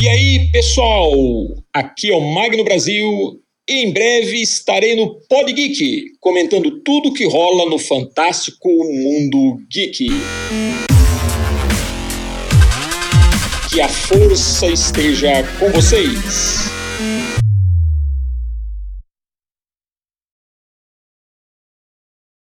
E aí, pessoal? Aqui é o Magno Brasil e em breve estarei no Pod Geek, comentando tudo que rola no fantástico mundo geek. Que a força esteja com vocês.